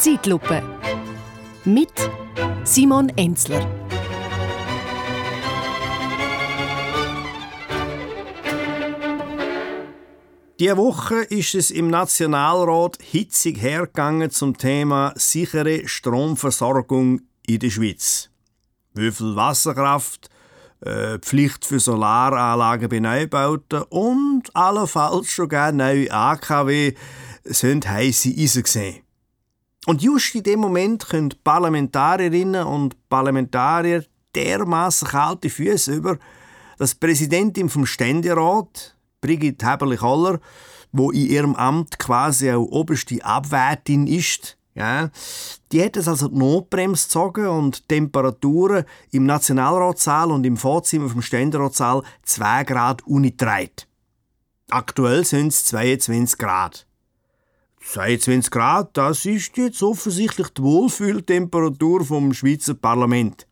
Zeitlupe mit Simon Enzler. Diese Woche ist es im Nationalrat hitzig hergegangen zum Thema sichere Stromversorgung in der Schweiz. Wie viel Wasserkraft, äh, Pflicht für Solaranlagen bei Neubauten und allenfalls sogar neue AKW sind heisse Eisen gesehen. Und just in dem Moment können Parlamentarierinnen und Parlamentarier dermaßen kalte Füße über, dass die Präsidentin vom Ständerat, Brigitte Heberli-Koller, wo in ihrem Amt quasi auch oberste Abwärtin ist, ja, die hat es also die Notbremse gezogen und Temperaturen im Nationalratssaal und im Vorzimmer vom Ständeratssaal 2 Grad unigetragen. Aktuell sind es 22 Grad. 22 Grad, das ist jetzt offensichtlich die Wohlfühltemperatur vom Schweizer Parlament.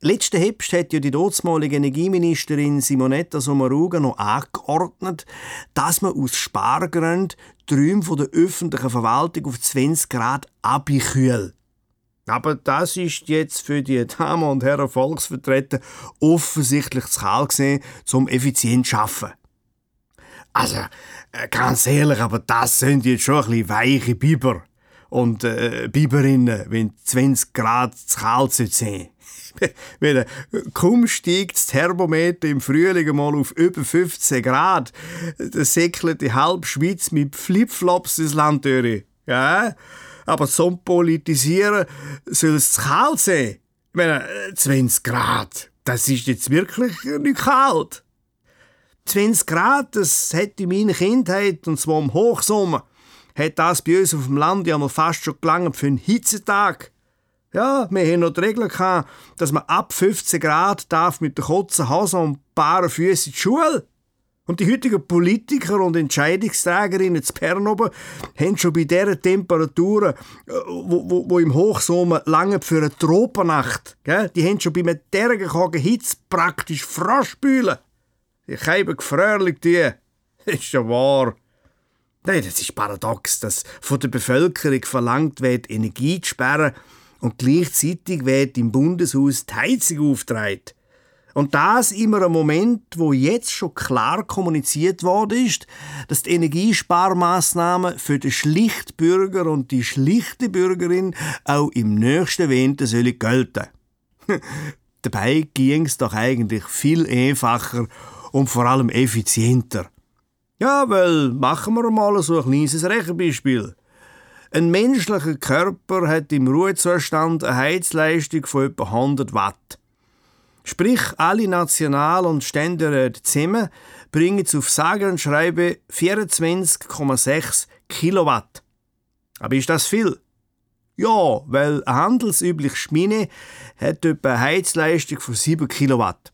Letzten Herbst hat ja die dortmalige Energieministerin Simonetta Sommaruga noch angeordnet, dass man aus Spargründen die Räume der öffentlichen Verwaltung auf 20 Grad abkühlt. Aber das ist jetzt für die Damen und Herren Volksvertreter offensichtlich zu kalt gesehen, zum effizient zu arbeiten. Also, äh, ganz ehrlich, aber das sind jetzt schon ein bisschen weiche Biber. Und äh, Biberinnen, wenn 20 Grad zu kalt sind. Wenn, kaum steigt das Thermometer im Frühling mal auf über 15 Grad, dann säckelt die halbe Schweiz mit Flipflops ins Land durch. Ja? Aber zum Politisieren soll es zu kalt sein. Wenn 20 Grad, das ist jetzt wirklich nicht kalt. 20 Grad, das in meiner Kindheit, und zwar im Hochsommer, hat das bei uns auf dem Land ja mal fast schon gelangt für einen Hitzetag. Ja, wir haben noch die Regel gehabt, dass man ab 15 Grad darf mit der kurzen Hose und baren Füßen in die Schule. Und die heutigen Politiker und Entscheidungsträgerinnen zu Bern oben haben schon bei diesen Temperaturen, äh, wo, wo, wo im Hochsommer lange für eine Tropennacht, die haben schon bei einem derartigen Hitze praktisch Froschbühlen. Ich habe gefröhlich die. Ist ja wahr. Nein, das ist paradox, dass von der Bevölkerung verlangt wird, Energie zu sperren und gleichzeitig wird im Bundeshaus die Heizung aufgetragen. Und das immer ein Moment, wo jetzt schon klar kommuniziert worden ist, dass die Energiesparmaßnahmen für den Schlichtbürger und die schlichte Bürgerin auch im nächsten Winter sollen gelten. Dabei ging es doch eigentlich viel einfacher und vor allem effizienter. Ja, weil machen wir mal so ein kleines Rechenbeispiel. Ein menschlicher Körper hat im Ruhezustand eine Heizleistung von etwa 100 Watt. Sprich, alle National- und Ständeräte zusammen bringen auf sage und schreibe 24,6 Kilowatt. Aber ist das viel? Ja, weil eine handelsübliche Schmine hat etwa eine Heizleistung von 7 Kilowatt.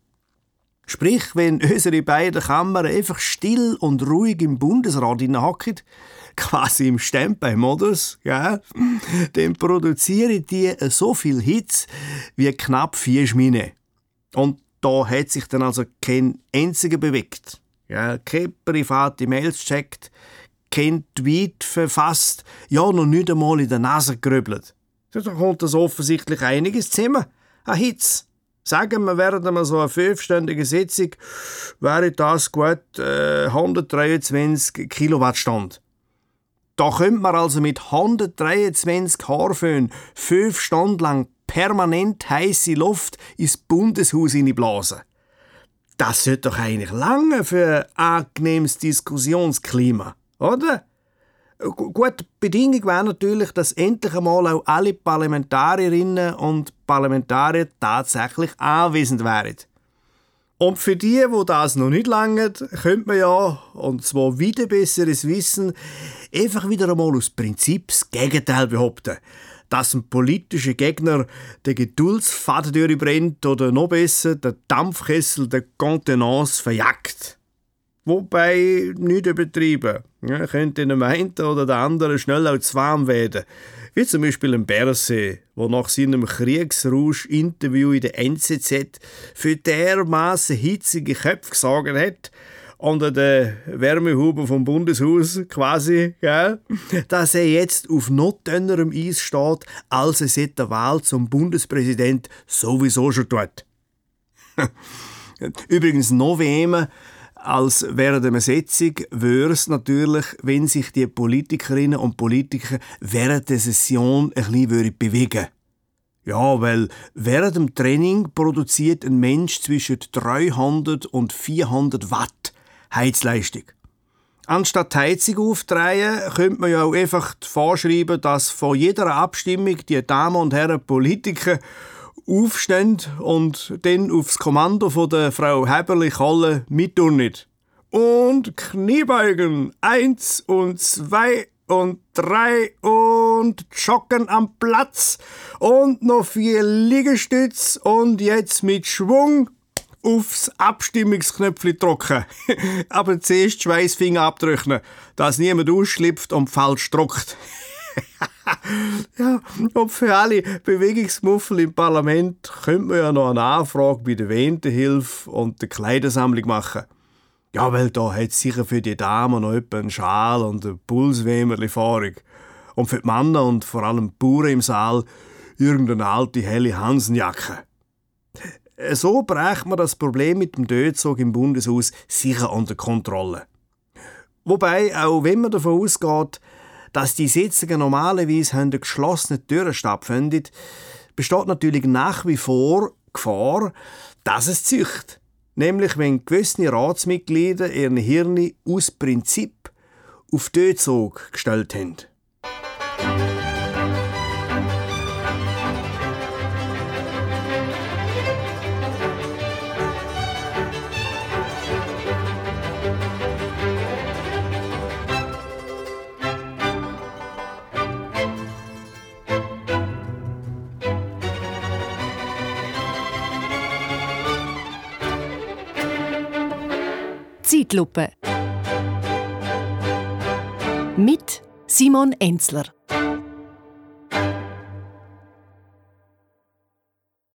Sprich, wenn unsere beiden Kammern einfach still und ruhig im Bundesrat hocken, quasi im Standby-Modus, ja, dann produzieren die so viel Hitze wie knapp vier Schmine. Und da hat sich dann also kein einziger bewegt. Ja, keine private Mails checkt, kein Tweet verfasst, ja, noch nicht einmal in der Nase gerübelt. Da kommt das offensichtlich einiges zusammen. Eine Hitze. Sagen wir, während einer so einer fünfstündigen Sitzung wäre das gut äh, 123 Kilowattstunden. Da könnte man also mit 123 Haarföhn fünf Stunden lang permanent heiße Luft ins Bundeshaus blasen. Das sollte doch eigentlich lange für ein angenehmes Diskussionsklima, oder? Gut, Bedingung wäre natürlich, dass endlich einmal auch alle Parlamentarierinnen und Parlamentarier tatsächlich anwesend wären. Und für die, wo das noch nicht lange, könnte man ja, und zwar wieder besseres Wissen, einfach wieder einmal aus Prinzip das Gegenteil behaupten. Dass ein politischer Gegner den Geduldsfaden durchbrennt oder noch besser den Dampfkessel der Contenance verjagt. Wobei, nicht übertrieben. Ja, könnte einem einen oder der anderen schnell auch zu warm werden. Wie zum Beispiel ein Berse, der nach seinem Kriegsrausch-Interview in der NZZ für dermaßen hitzige Köpfe gesorgt hat unter den Wärmehuben vom Bundeshaus quasi, gell? dass er jetzt auf noch dünnerem Eis steht, als er seit der Wahl zum Bundespräsident sowieso schon tut. Übrigens noch wehmer als während einer Sitzung wäre es natürlich, wenn sich die Politikerinnen und Politiker während der Session ein bisschen bewegen. Ja, weil während dem Training produziert ein Mensch zwischen 300 und 400 Watt Heizleistung. Anstatt die Heizung aufzudrehen, könnte man ja auch einfach vorschreiben, dass vor jeder Abstimmung die Damen und Herren Politiker aufstehen und dann aufs Kommando von der Frau Heberli-Kolle mitturnen. Und Kniebeugen. Eins und zwei und drei und joggen am Platz und noch vier Liegestütz und jetzt mit Schwung aufs Abstimmungsknöpfchen drücken. Aber zuerst Schweißfinger abdrücken, dass niemand ausschlüpft und falsch druckt. ja, und für alle Bewegungsmuffel im Parlament könnte man ja noch eine Anfrage bei der Wehentenhilfe und der Kleidersammlung machen. Ja, weil da hat sicher für die Damen noch etwa einen Schal und ein Pulswärmerli vorig. Und für die Männer und vor allem die Bauern im Saal irgendeine alte helle Hansenjacke. So bräuchte man das Problem mit dem Dödzug im Bundeshaus sicher unter Kontrolle. Wobei, auch wenn man davon ausgeht, dass die Sitzungen normalerweise hinter geschlossenen Türen stattfinden, besteht natürlich nach wie vor Gefahr, dass es zücht. Nämlich, wenn gewisse Ratsmitglieder ihren Hirn aus Prinzip auf Tötzug gestellt haben. Zeitlupe. Mit Simon Enzler.